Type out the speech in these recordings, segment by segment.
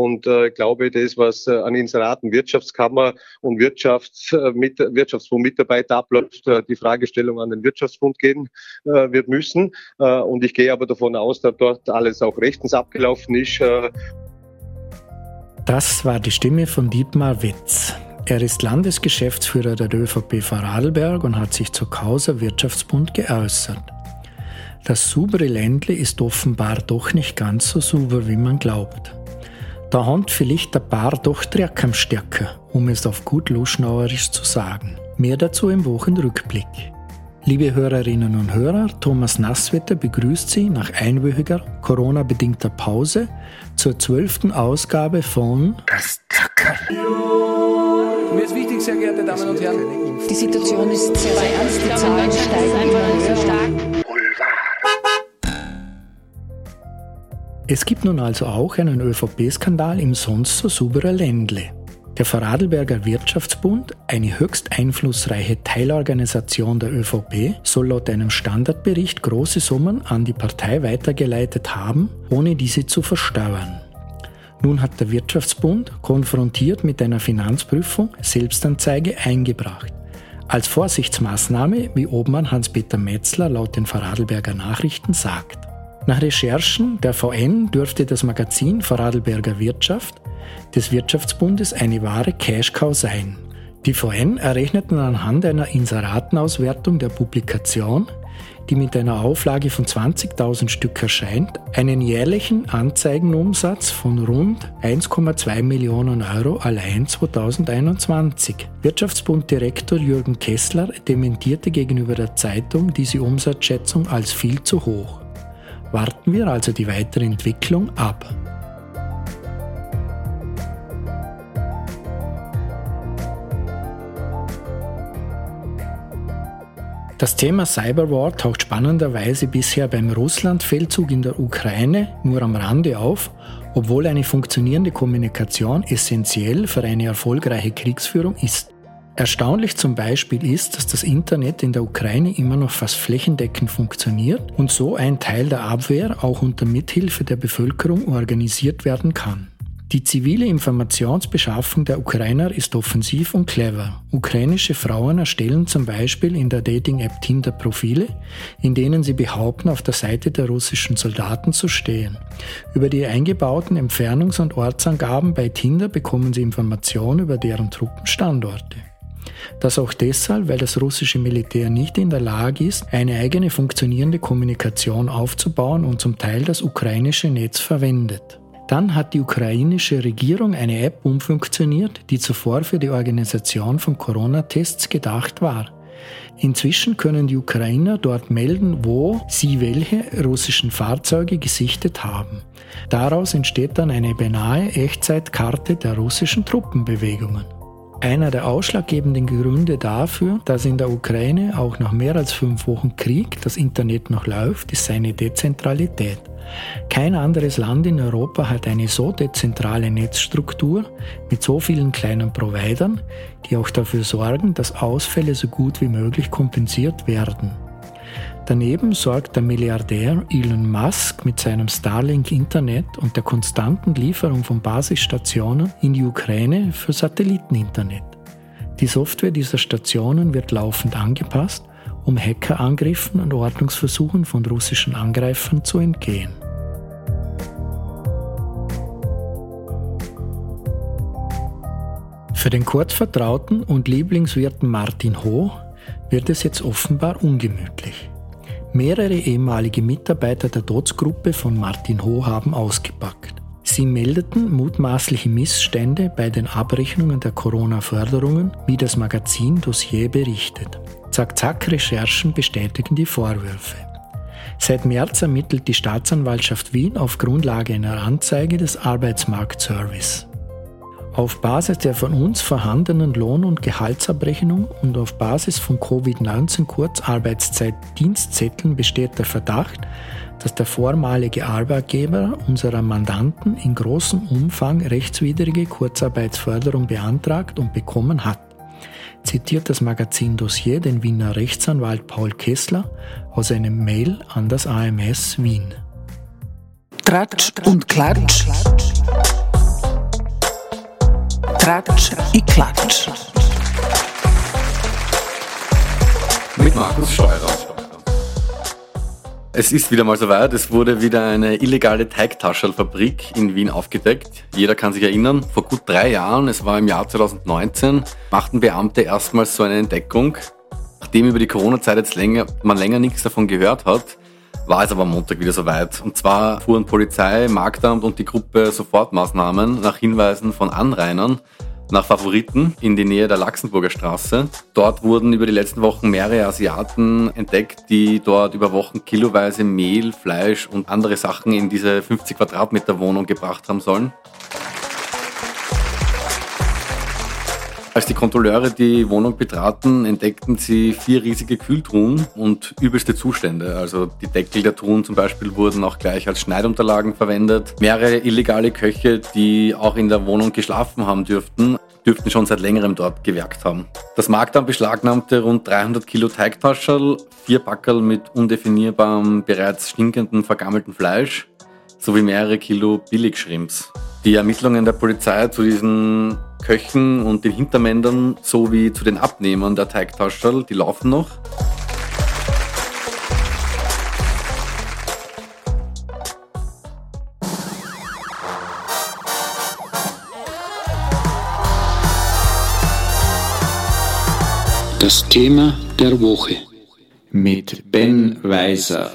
Und äh, ich glaube, das, was äh, an Inseraten Wirtschaftskammer und Wirtschafts, äh, mit, Wirtschaftsfondsmitarbeiter abläuft, äh, die Fragestellung an den Wirtschaftsfonds gehen äh, wird müssen. Äh, und ich gehe aber davon aus, dass dort alles auch rechtens abgelaufen ist. Äh. Das war die Stimme von Dietmar Witz. Er ist Landesgeschäftsführer der ÖVP Vorarlberg und hat sich zur Causa Wirtschaftsbund geäußert. Das saubere Ländle ist offenbar doch nicht ganz so sauber, wie man glaubt. Da haben vielleicht ein paar doch Dreck am Stecken, um es auf gut Luschnauerisch zu sagen. Mehr dazu im Wochenrückblick. Liebe Hörerinnen und Hörer, Thomas Nasswetter begrüßt Sie nach einwöchiger Corona-bedingter Pause zur zwölften Ausgabe von Das Zackerl. Mir ist wichtig, sehr geehrte Damen und Herren. Die Situation ist sehr, sehr ernst. Die Zahlen steigen immer stark. Es gibt nun also auch einen ÖVP-Skandal im sonst so sauberen Ländle. Der Vorarlberger Wirtschaftsbund, eine höchst einflussreiche Teilorganisation der ÖVP, soll laut einem Standardbericht große Summen an die Partei weitergeleitet haben, ohne diese zu versteuern. Nun hat der Wirtschaftsbund, konfrontiert mit einer Finanzprüfung, Selbstanzeige eingebracht. Als Vorsichtsmaßnahme, wie Obmann Hans-Peter Metzler laut den Vorarlberger Nachrichten sagt. Nach Recherchen der VN dürfte das Magazin Vorarlberger Wirtschaft des Wirtschaftsbundes eine wahre Cash-Cow sein. Die VN errechneten anhand einer Inseratenauswertung der Publikation, die mit einer Auflage von 20.000 Stück erscheint, einen jährlichen Anzeigenumsatz von rund 1,2 Millionen Euro allein 2021. Wirtschaftsbunddirektor Jürgen Kessler dementierte gegenüber der Zeitung diese Umsatzschätzung als viel zu hoch. Warten wir also die weitere Entwicklung ab. Das Thema Cyberwar taucht spannenderweise bisher beim Russland-Feldzug in der Ukraine nur am Rande auf, obwohl eine funktionierende Kommunikation essentiell für eine erfolgreiche Kriegsführung ist. Erstaunlich zum Beispiel ist, dass das Internet in der Ukraine immer noch fast flächendeckend funktioniert und so ein Teil der Abwehr auch unter Mithilfe der Bevölkerung organisiert werden kann. Die zivile Informationsbeschaffung der Ukrainer ist offensiv und clever. Ukrainische Frauen erstellen zum Beispiel in der Dating-App Tinder Profile, in denen sie behaupten, auf der Seite der russischen Soldaten zu stehen. Über die eingebauten Entfernungs- und Ortsangaben bei Tinder bekommen sie Informationen über deren Truppenstandorte. Das auch deshalb, weil das russische Militär nicht in der Lage ist, eine eigene funktionierende Kommunikation aufzubauen und zum Teil das ukrainische Netz verwendet. Dann hat die ukrainische Regierung eine App umfunktioniert, die zuvor für die Organisation von Corona-Tests gedacht war. Inzwischen können die Ukrainer dort melden, wo sie welche russischen Fahrzeuge gesichtet haben. Daraus entsteht dann eine beinahe Echtzeitkarte der russischen Truppenbewegungen. Einer der ausschlaggebenden Gründe dafür, dass in der Ukraine auch nach mehr als fünf Wochen Krieg das Internet noch läuft, ist seine Dezentralität. Kein anderes Land in Europa hat eine so dezentrale Netzstruktur mit so vielen kleinen Providern, die auch dafür sorgen, dass Ausfälle so gut wie möglich kompensiert werden. Daneben sorgt der Milliardär Elon Musk mit seinem Starlink-Internet und der konstanten Lieferung von Basisstationen in die Ukraine für Satelliteninternet. Die Software dieser Stationen wird laufend angepasst, um Hackerangriffen und Ordnungsversuchen von russischen Angreifern zu entgehen. Für den kurzvertrauten und Lieblingswirten Martin Ho wird es jetzt offenbar ungemütlich. Mehrere ehemalige Mitarbeiter der Dots-Gruppe von Martin Ho haben ausgepackt. Sie meldeten mutmaßliche Missstände bei den Abrechnungen der Corona-Förderungen, wie das Magazin Dossier berichtet. Zack-Zack-Recherchen bestätigen die Vorwürfe. Seit März ermittelt die Staatsanwaltschaft Wien auf Grundlage einer Anzeige des Arbeitsmarktservice. Auf Basis der von uns vorhandenen Lohn- und Gehaltsabrechnung und auf Basis von Covid-19 Kurzarbeitszeit-Dienstzetteln besteht der Verdacht, dass der vormalige Arbeitgeber unserer Mandanten in großem Umfang rechtswidrige Kurzarbeitsförderung beantragt und bekommen hat. Zitiert das Magazin Dossier den Wiener Rechtsanwalt Paul Kessler aus einem Mail an das AMS Wien. Tratsch und Klatsch. Tratsch i Klatsch. Mit Markus Steurer. Es ist wieder mal soweit. Es wurde wieder eine illegale Teigtaschelfabrik in Wien aufgedeckt. Jeder kann sich erinnern, vor gut drei Jahren, es war im Jahr 2019, machten Beamte erstmals so eine Entdeckung. Nachdem über die Corona-Zeit jetzt länger, man länger nichts davon gehört hat, war es aber am Montag wieder soweit. Und zwar fuhren Polizei, Marktamt und die Gruppe Sofortmaßnahmen nach Hinweisen von Anrainern nach Favoriten in die Nähe der Laxenburger Straße. Dort wurden über die letzten Wochen mehrere Asiaten entdeckt, die dort über Wochen kiloweise Mehl, Fleisch und andere Sachen in diese 50 Quadratmeter Wohnung gebracht haben sollen. Als die Kontrolleure die Wohnung betraten, entdeckten sie vier riesige Kühltruhen und übelste Zustände. Also die Deckel der Truhen zum Beispiel wurden auch gleich als Schneidunterlagen verwendet. Mehrere illegale Köche, die auch in der Wohnung geschlafen haben dürften, dürften schon seit längerem dort gewerkt haben. Das Marktamt beschlagnahmte rund 300 Kilo Teigtaschel, vier Packerl mit undefinierbarem, bereits stinkenden, vergammelten Fleisch sowie mehrere Kilo Billigschrimps. Die Ermittlungen der Polizei zu diesen Köchen und den Hintermännern sowie zu den Abnehmern der Teigtaschel, die laufen noch. Das Thema der Woche. Mit Ben Weiser.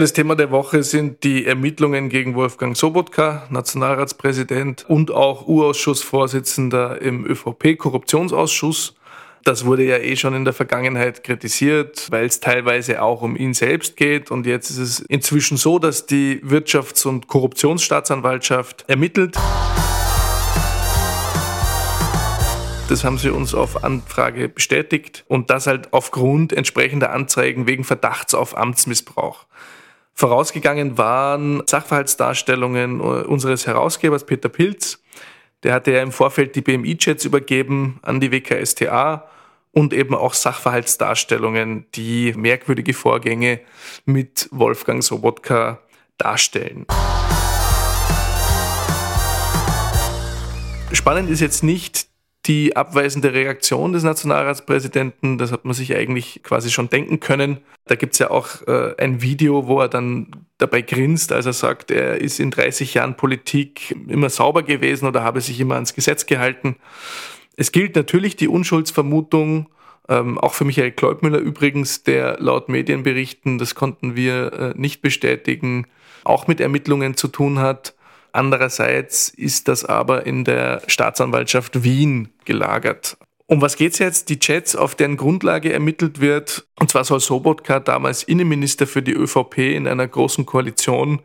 Das Thema der Woche sind die Ermittlungen gegen Wolfgang Sobotka, Nationalratspräsident und auch U-Ausschussvorsitzender im ÖVP-Korruptionsausschuss. Das wurde ja eh schon in der Vergangenheit kritisiert, weil es teilweise auch um ihn selbst geht. Und jetzt ist es inzwischen so, dass die Wirtschafts- und Korruptionsstaatsanwaltschaft ermittelt. Das haben sie uns auf Anfrage bestätigt und das halt aufgrund entsprechender Anzeigen wegen Verdachts auf Amtsmissbrauch. Vorausgegangen waren Sachverhaltsdarstellungen unseres Herausgebers Peter Pilz. Der hatte ja im Vorfeld die BMI-Chats übergeben an die WKSTA und eben auch Sachverhaltsdarstellungen, die merkwürdige Vorgänge mit Wolfgang Sobotka darstellen. Spannend ist jetzt nicht die abweisende Reaktion des Nationalratspräsidenten, das hat man sich eigentlich quasi schon denken können. Da gibt es ja auch äh, ein Video, wo er dann dabei grinst, als er sagt, er ist in 30 Jahren Politik immer sauber gewesen oder habe sich immer ans Gesetz gehalten. Es gilt natürlich die Unschuldsvermutung, ähm, auch für Michael Kleubmüller übrigens, der laut Medienberichten, das konnten wir äh, nicht bestätigen, auch mit Ermittlungen zu tun hat. Andererseits ist das aber in der Staatsanwaltschaft Wien gelagert. Um was geht's jetzt? Die Chats, auf deren Grundlage ermittelt wird. Und zwar soll Sobotka damals Innenminister für die ÖVP in einer großen Koalition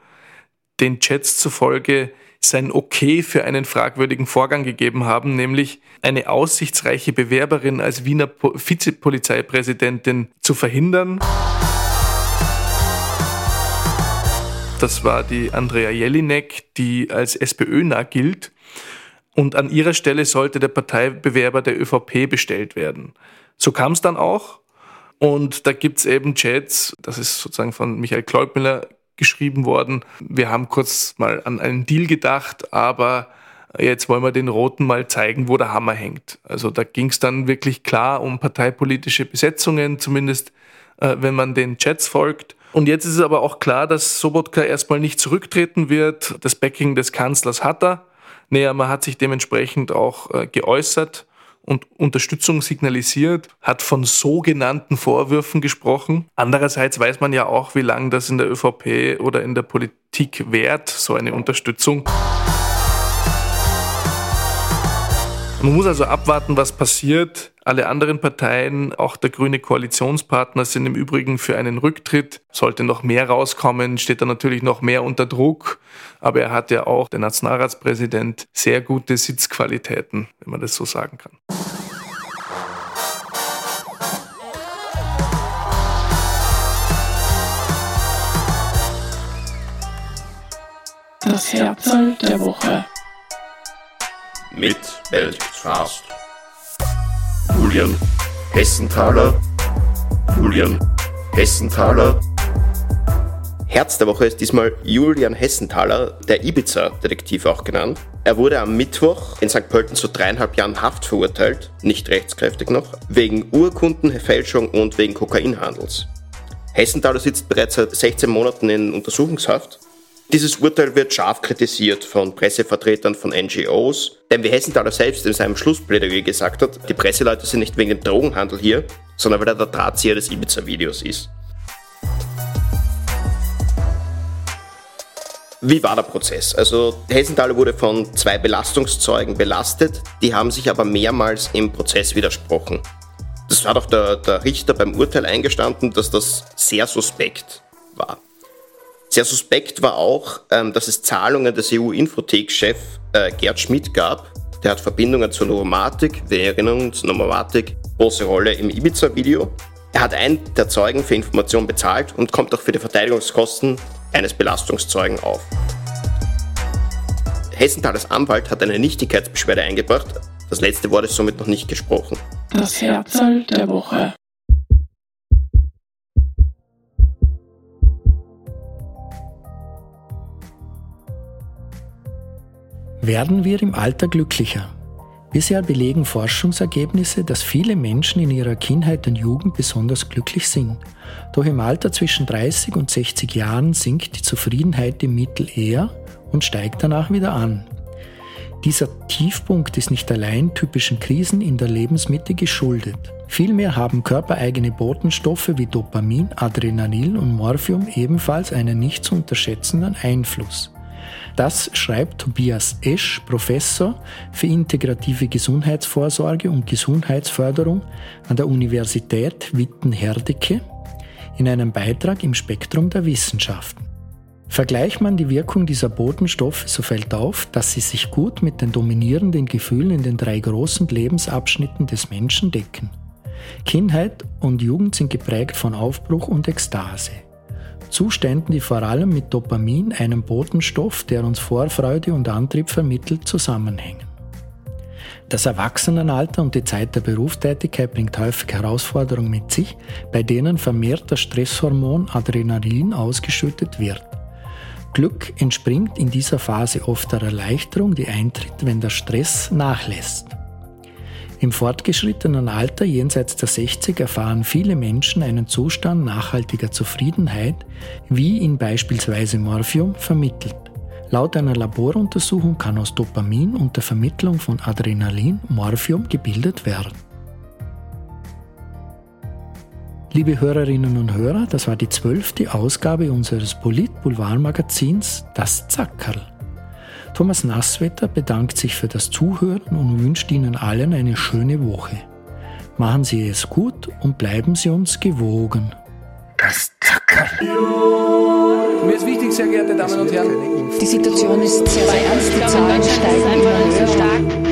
den Chats zufolge sein Okay für einen fragwürdigen Vorgang gegeben haben, nämlich eine aussichtsreiche Bewerberin als Wiener Vizepolizeipräsidentin zu verhindern. Das war die Andrea Jelinek, die als SPÖ-nah gilt. Und an ihrer Stelle sollte der Parteibewerber der ÖVP bestellt werden. So kam es dann auch. Und da gibt es eben Chats, das ist sozusagen von Michael Kleubmüller geschrieben worden. Wir haben kurz mal an einen Deal gedacht, aber jetzt wollen wir den Roten mal zeigen, wo der Hammer hängt. Also da ging es dann wirklich klar um parteipolitische Besetzungen, zumindest äh, wenn man den Chats folgt. Und jetzt ist es aber auch klar, dass Sobotka erstmal nicht zurücktreten wird. Das Backing des Kanzlers hat er. Naja, man hat sich dementsprechend auch äh, geäußert und Unterstützung signalisiert, hat von sogenannten Vorwürfen gesprochen. Andererseits weiß man ja auch, wie lange das in der ÖVP oder in der Politik währt, so eine Unterstützung. Man muss also abwarten, was passiert. Alle anderen Parteien, auch der grüne Koalitionspartner, sind im Übrigen für einen Rücktritt. Sollte noch mehr rauskommen, steht er natürlich noch mehr unter Druck. Aber er hat ja auch, der Nationalratspräsident, sehr gute Sitzqualitäten, wenn man das so sagen kann. Das Herzl der Woche. mit Belfast. Julian Hessenthaler. Julian Hessenthaler. Herz der Woche ist diesmal Julian Hessenthaler, der Ibiza-Detektiv auch genannt. Er wurde am Mittwoch in St. Pölten zu dreieinhalb Jahren Haft verurteilt, nicht rechtskräftig noch, wegen Urkundenfälschung und wegen Kokainhandels. Hessenthaler sitzt bereits seit 16 Monaten in Untersuchungshaft. Dieses Urteil wird scharf kritisiert von Pressevertretern von NGOs, denn wie Hessenthaler selbst in seinem Schlussplädoyer gesagt hat, die Presseleute sind nicht wegen dem Drogenhandel hier, sondern weil er der Drahtzieher des Ibiza-Videos ist. Wie war der Prozess? Also Hessenthaler wurde von zwei Belastungszeugen belastet, die haben sich aber mehrmals im Prozess widersprochen. Das hat auch der, der Richter beim Urteil eingestanden, dass das sehr suspekt war. Sehr suspekt war auch, ähm, dass es Zahlungen des EU-Infothek-Chef äh, Gerd Schmidt gab. Der hat Verbindungen zur Novomatic. Wir erinnern uns, Novomatic, große Rolle im Ibiza-Video. Er hat einen der Zeugen für Informationen bezahlt und kommt auch für die Verteidigungskosten eines Belastungszeugen auf. Hessenthalers Anwalt hat eine Nichtigkeitsbeschwerde eingebracht. Das letzte Wort ist somit noch nicht gesprochen. Das Herzl der Woche. Werden wir im Alter glücklicher? Bisher belegen Forschungsergebnisse, dass viele Menschen in ihrer Kindheit und Jugend besonders glücklich sind. Doch im Alter zwischen 30 und 60 Jahren sinkt die Zufriedenheit im Mittel eher und steigt danach wieder an. Dieser Tiefpunkt ist nicht allein typischen Krisen in der Lebensmitte geschuldet. Vielmehr haben körpereigene Botenstoffe wie Dopamin, Adrenalin und Morphium ebenfalls einen nicht zu unterschätzenden Einfluss. Das schreibt Tobias Esch, Professor für integrative Gesundheitsvorsorge und Gesundheitsförderung an der Universität Witten-Herdecke in einem Beitrag im Spektrum der Wissenschaften. Vergleicht man die Wirkung dieser Botenstoffe, so fällt auf, dass sie sich gut mit den dominierenden Gefühlen in den drei großen Lebensabschnitten des Menschen decken. Kindheit und Jugend sind geprägt von Aufbruch und Ekstase. Zuständen, die vor allem mit Dopamin, einem Botenstoff, der uns Vorfreude und Antrieb vermittelt, zusammenhängen. Das Erwachsenenalter und die Zeit der Berufstätigkeit bringt häufig Herausforderungen mit sich, bei denen vermehrt das Stresshormon Adrenalin ausgeschüttet wird. Glück entspringt in dieser Phase oft der Erleichterung, die eintritt, wenn der Stress nachlässt. Im fortgeschrittenen Alter jenseits der 60 erfahren viele Menschen einen Zustand nachhaltiger Zufriedenheit, wie ihn beispielsweise Morphium vermittelt. Laut einer Laboruntersuchung kann aus Dopamin und der Vermittlung von Adrenalin Morphium gebildet werden. Liebe Hörerinnen und Hörer, das war die zwölfte Ausgabe unseres Polit-Boulevard-Magazins Das Zackerl. Thomas Nasswetter bedankt sich für das Zuhören und wünscht Ihnen allen eine schöne Woche. Machen Sie es gut und bleiben Sie uns gewogen. Das Zuckerl. Mir ist wichtig, sehr geehrte Damen und Herren. Die Situation ist sehr ernst, die Zahlen steigen.